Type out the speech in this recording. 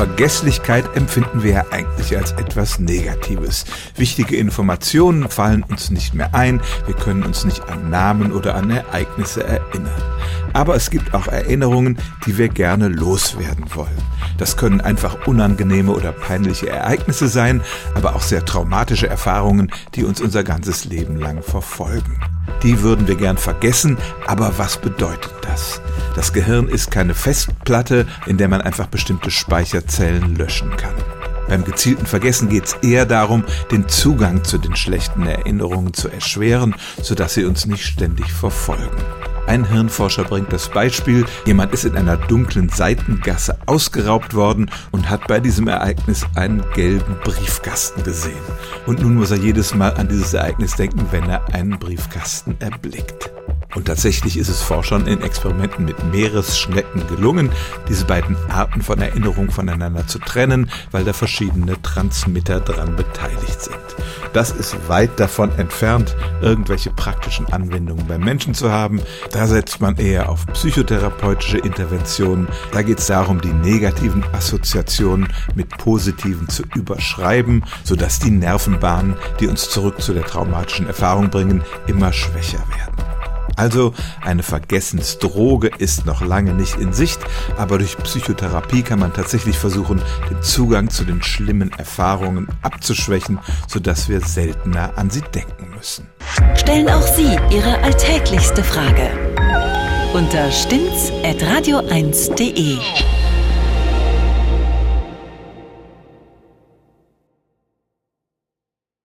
Vergesslichkeit empfinden wir ja eigentlich als etwas Negatives. Wichtige Informationen fallen uns nicht mehr ein, wir können uns nicht an Namen oder an Ereignisse erinnern. Aber es gibt auch Erinnerungen, die wir gerne loswerden wollen. Das können einfach unangenehme oder peinliche Ereignisse sein, aber auch sehr traumatische Erfahrungen, die uns unser ganzes Leben lang verfolgen. Die würden wir gern vergessen, aber was bedeutet das? Das Gehirn ist keine Festplatte, in der man einfach bestimmte Speicherzellen löschen kann. Beim gezielten Vergessen geht es eher darum, den Zugang zu den schlechten Erinnerungen zu erschweren, sodass sie uns nicht ständig verfolgen. Ein Hirnforscher bringt das Beispiel, jemand ist in einer dunklen Seitengasse ausgeraubt worden und hat bei diesem Ereignis einen gelben Briefkasten gesehen. Und nun muss er jedes Mal an dieses Ereignis denken, wenn er einen Briefkasten erblickt. Und tatsächlich ist es Forschern in Experimenten mit Meeresschnecken gelungen, diese beiden Arten von Erinnerung voneinander zu trennen, weil da verschiedene Transmitter dran beteiligt sind. Das ist weit davon entfernt, irgendwelche praktischen Anwendungen beim Menschen zu haben. Da setzt man eher auf psychotherapeutische Interventionen. Da geht es darum, die negativen Assoziationen mit positiven zu überschreiben, sodass die Nervenbahnen, die uns zurück zu der traumatischen Erfahrung bringen, immer schwächer werden. Also eine Vergessensdroge ist noch lange nicht in Sicht, aber durch Psychotherapie kann man tatsächlich versuchen, den Zugang zu den schlimmen Erfahrungen abzuschwächen, sodass wir seltener an sie denken müssen. Stellen auch Sie Ihre alltäglichste Frage unter stimmt's@radio1.de.